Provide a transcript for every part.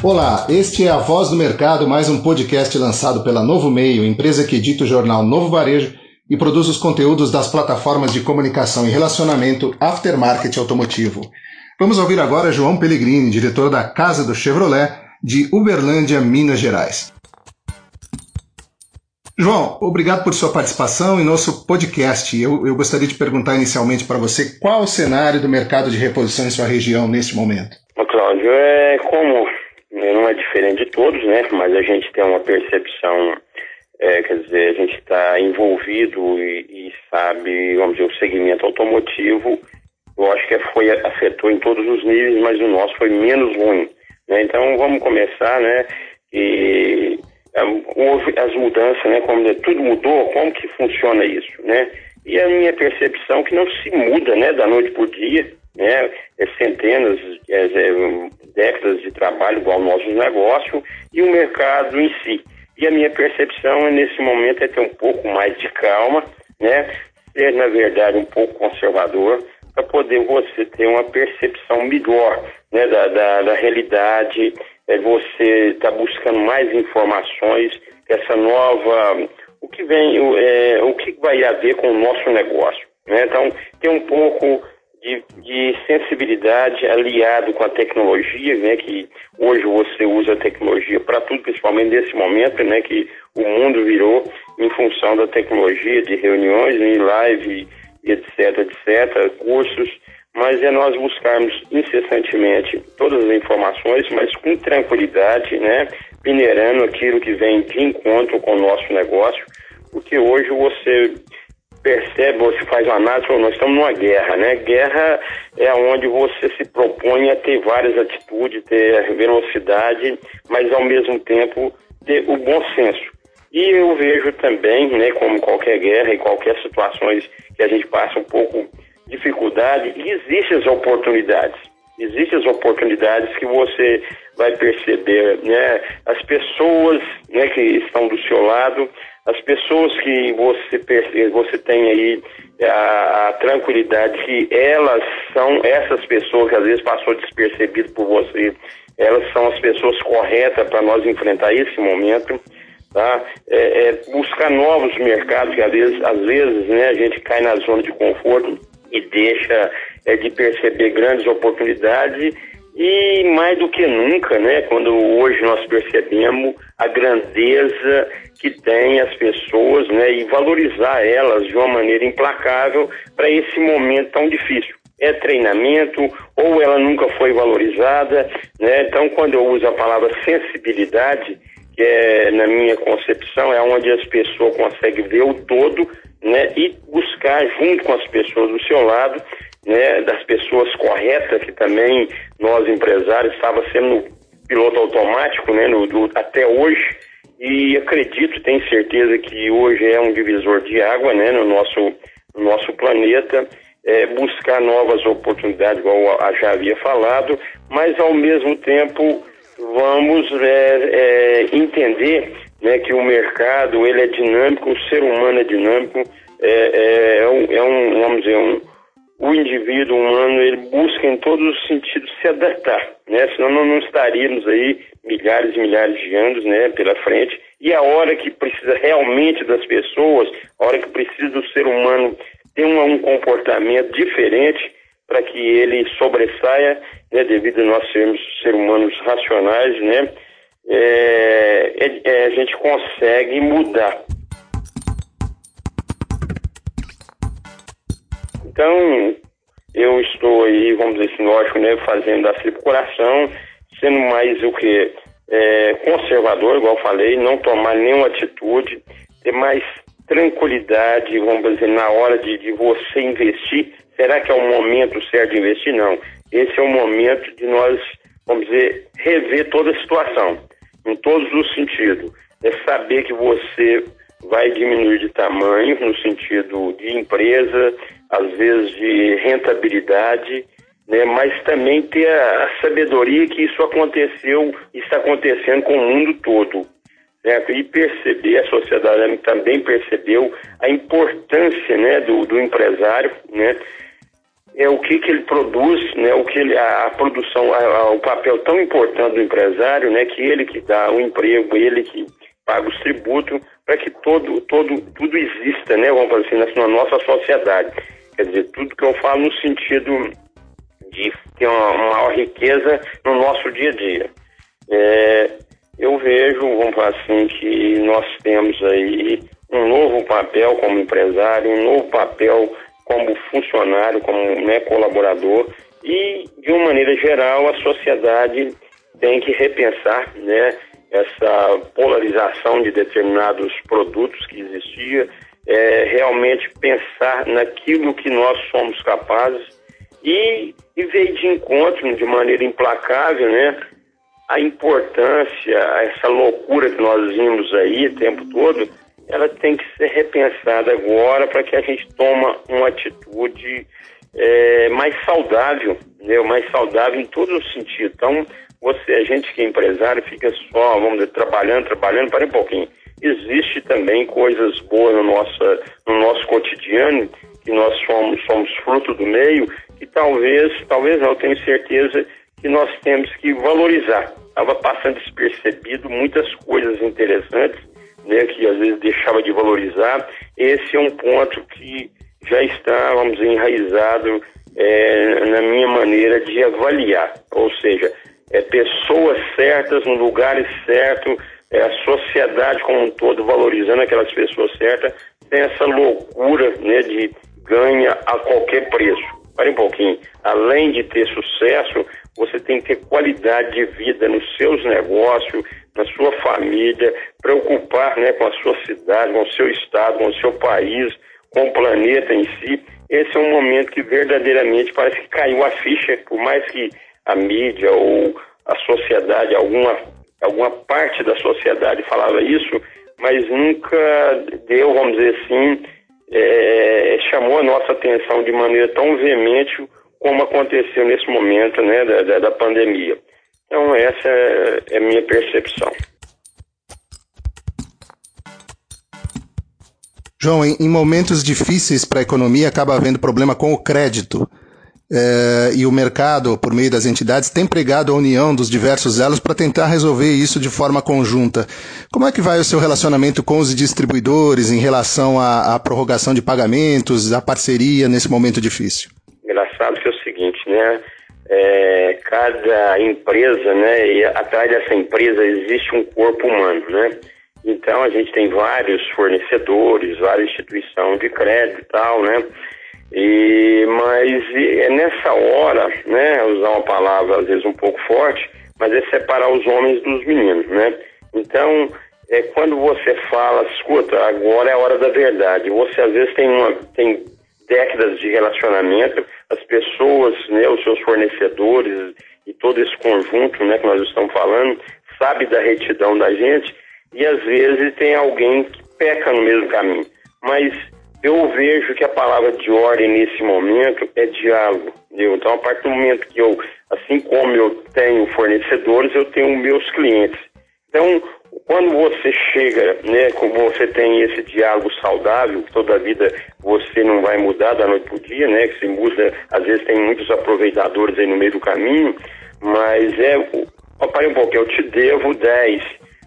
Olá, este é a Voz do Mercado, mais um podcast lançado pela Novo Meio, empresa que edita o jornal Novo Varejo e produz os conteúdos das plataformas de comunicação e relacionamento Aftermarket Automotivo. Vamos ouvir agora João Pellegrini, diretor da Casa do Chevrolet de Uberlândia, Minas Gerais. João, obrigado por sua participação em nosso podcast. Eu, eu gostaria de perguntar inicialmente para você qual o cenário do mercado de reposição em sua região neste momento. Cláudio, é como não é diferente de todos, né? Mas a gente tem uma percepção, é, quer dizer, a gente está envolvido e, e, sabe, vamos dizer, o segmento automotivo, eu acho que foi, afetou em todos os níveis, mas o nosso foi menos ruim. Né? Então vamos começar, né? E é, houve as mudanças, né? Como tudo mudou, como que funciona isso, né? E a minha percepção é que não se muda, né, da noite por dia, né? É centenas, é, é, décadas de trabalho igual nossos negócios e o mercado em si. E a minha percepção é, nesse momento é ter um pouco mais de calma, né? Ser, na verdade, um pouco conservador para poder você ter uma percepção melhor né, da, da, da realidade, é, você está buscando mais informações, essa nova, o que vem, é, o que vai haver com o nosso negócio. Né? Então, tem um pouco de, de, sensibilidade aliado com a tecnologia, né, que hoje você usa a tecnologia para tudo, principalmente nesse momento, né, que o mundo virou em função da tecnologia, de reuniões em live, etc, etc, cursos, mas é nós buscarmos incessantemente todas as informações, mas com tranquilidade, né, minerando aquilo que vem de encontro com o nosso negócio, porque hoje você percebe, você faz uma análise, nós estamos numa guerra, né? Guerra é onde você se propõe a ter várias atitudes, ter velocidade, mas ao mesmo tempo ter o bom senso. E eu vejo também, né, como qualquer guerra e qualquer situações que a gente passa um pouco dificuldade, existem as oportunidades. Existem as oportunidades que você vai perceber, né? As pessoas né, que estão do seu lado, as pessoas que você, você tem aí a, a, tranquilidade que elas são essas pessoas que às vezes passou despercebido por você, elas são as pessoas corretas para nós enfrentar esse momento, tá? É, é buscar novos mercados que às vezes, às vezes, né, a gente cai na zona de conforto e deixa é, de perceber grandes oportunidades e mais do que nunca, né, quando hoje nós percebemos a grandeza que tem as pessoas, né, e valorizar elas de uma maneira implacável para esse momento tão difícil. É treinamento ou ela nunca foi valorizada, né? Então, quando eu uso a palavra sensibilidade, que é na minha concepção é onde as pessoas conseguem ver o todo, né, e buscar junto com as pessoas do seu lado né, das pessoas corretas, que também nós empresários estava sendo piloto automático né, no, do, até hoje, e acredito, tenho certeza que hoje é um divisor de água né, no, nosso, no nosso planeta, é, buscar novas oportunidades, igual a já havia falado, mas ao mesmo tempo vamos é, é, entender né, que o mercado ele é dinâmico, o ser humano é dinâmico, é, é, é, um, é um, vamos dizer, um, o indivíduo humano ele busca em todos os sentidos se adaptar, né? Senão não, não estaríamos aí milhares e milhares de anos, né, pela frente. E a hora que precisa realmente das pessoas, a hora que precisa do ser humano ter um, um comportamento diferente para que ele sobressaia, né, devido a nós sermos seres humanos racionais, né, é, é, é, a gente consegue mudar. Então, eu estou aí, vamos dizer assim, lógico, né, fazendo a circulação, sendo mais o que? É, conservador, igual falei, não tomar nenhuma atitude, ter mais tranquilidade, vamos dizer, na hora de, de você investir. Será que é o momento certo de investir? Não. Esse é o momento de nós, vamos dizer, rever toda a situação, em todos os sentidos. É saber que você vai diminuir de tamanho, no sentido de empresa, às vezes de rentabilidade, né, mas também ter a, sabedoria que isso aconteceu, está acontecendo com o mundo todo. Certo? E perceber, a sociedade também percebeu a importância né, do, do empresário, né, é o que, que ele produz, né, o que ele, a, a produção, a, a, o papel tão importante do empresário, né, que ele que dá o emprego, ele que paga os tributos, para que todo, todo, tudo exista, né, vamos fazer assim, na nossa sociedade. Quer dizer, tudo que eu falo no sentido de ter uma, maior riqueza no nosso dia a dia. É, eu vejo, vamos falar assim, que nós temos aí um novo papel como empresário, um novo papel como funcionário, como né, colaborador e, de uma maneira geral, a sociedade tem que repensar né, essa polarização de determinados produtos que existia, é, realmente pensar naquilo que nós somos capazes e, e ver de encontro de maneira implacável né, a importância, essa loucura que nós vimos aí o tempo todo, ela tem que ser repensada agora para que a gente toma uma atitude é, mais saudável, né? mais saudável em todos os sentidos. Então, você, a gente que é empresário, fica só, vamos dizer, trabalhando, trabalhando, para um pouquinho. Existe também coisas boas no nosso, no nosso cotidiano, que nós somos, somos fruto do meio, e talvez, talvez não, tenho certeza que nós temos que valorizar. Estava passando despercebido muitas coisas interessantes né, que às vezes deixava de valorizar. Esse é um ponto que já está, vamos dizer, enraizado é, na minha maneira de avaliar. Ou seja, é, pessoas certas no lugar certo, é, a sociedade como um todo valorizando aquelas pessoas certas, tem essa loucura né, de ganha a qualquer preço. Pare um pouquinho. Além de ter sucesso, você tem que ter qualidade de vida nos seus negócios, na sua família, preocupar né, com a sua cidade, com o seu estado, com o seu país, com o planeta em si. Esse é um momento que verdadeiramente parece que caiu a ficha, por mais que a mídia ou a sociedade, alguma, alguma parte da sociedade falava isso, mas nunca deu, vamos dizer assim, é, chamou a nossa atenção de maneira tão veemente como aconteceu nesse momento né, da, da, pandemia. Então, essa é a minha percepção. João, em momentos difíceis para a economia, acaba havendo problema com o crédito. É, e o mercado, por meio das entidades, tem pregado a união dos diversos elos para tentar resolver isso de forma conjunta. Como é que vai o seu relacionamento com os distribuidores em relação à, à prorrogação de pagamentos, à parceria nesse momento difícil? Engraçado que é o seguinte, né? é, cada empresa, né, e atrás dessa empresa existe um corpo humano, né? Então a gente tem vários fornecedores, várias instituições de crédito e tal, né? E, mas é nessa hora, né, usar uma palavra às vezes um pouco forte, mas é separar os homens dos meninos, né? Então, é quando você fala, escuta, agora é a hora da verdade. Você às vezes tem uma tem décadas de relacionamento, as pessoas, né, os seus fornecedores e todo esse conjunto né, que nós estamos falando, sabe da retidão da gente e às vezes tem alguém que peca no mesmo caminho. Mas eu vejo que a palavra de ordem nesse momento é diálogo. Entendeu? Então, a partir do momento que eu, assim como eu tenho fornecedores, eu tenho meus clientes. Então, quando você chega, né, como você tem esse diálogo saudável, toda a vida você não vai mudar da noite para o dia, né, que se muda, às vezes tem muitos aproveitadores aí no meio do caminho, mas é, parei um pouco, eu te devo 10,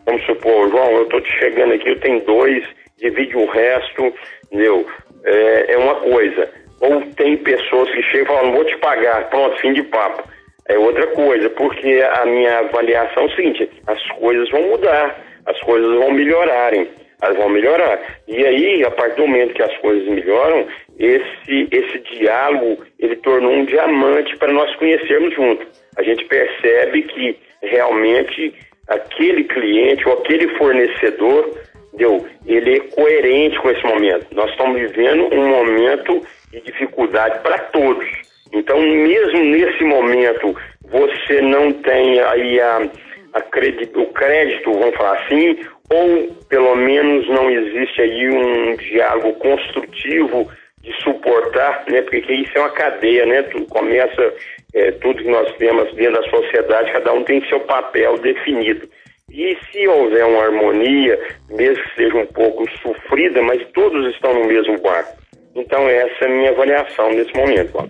vamos supor, João, eu estou te chegando aqui, eu tenho dois, divide o resto, entendeu? É, é uma coisa. Ou tem pessoas que chegam e falam, vou te pagar, pronto, fim de papo. É outra coisa, porque a minha avaliação é o seguinte, as coisas vão mudar, as coisas vão melhorarem, elas vão melhorar. E aí, a partir do momento que as coisas melhoram, esse, esse diálogo, ele tornou um diamante para nós conhecermos junto. A gente percebe que realmente aquele cliente ou aquele fornecedor, deu, ele é coerente com esse momento. Nós estamos vivendo um momento de dificuldade para todos então, mesmo nesse momento, você não tem aí a, a crédito, o crédito, vamos falar assim, ou pelo menos não existe aí um diálogo construtivo de suportar, né? Porque isso é uma cadeia, né? Tudo começa, é, tudo que nós temos dentro da sociedade, cada um tem seu papel definido. E se houver uma harmonia, mesmo que seja um pouco sofrida, mas todos estão no mesmo barco. Então essa é a minha avaliação nesse momento.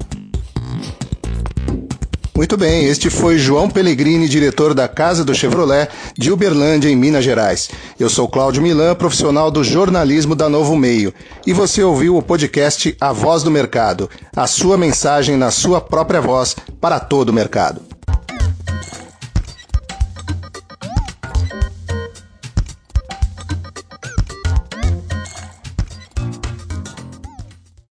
Muito bem, este foi João Pellegrini, diretor da Casa do Chevrolet de Uberlândia, em Minas Gerais. Eu sou Cláudio Milan, profissional do jornalismo da Novo Meio. E você ouviu o podcast A Voz do Mercado, a sua mensagem na sua própria voz para todo o mercado.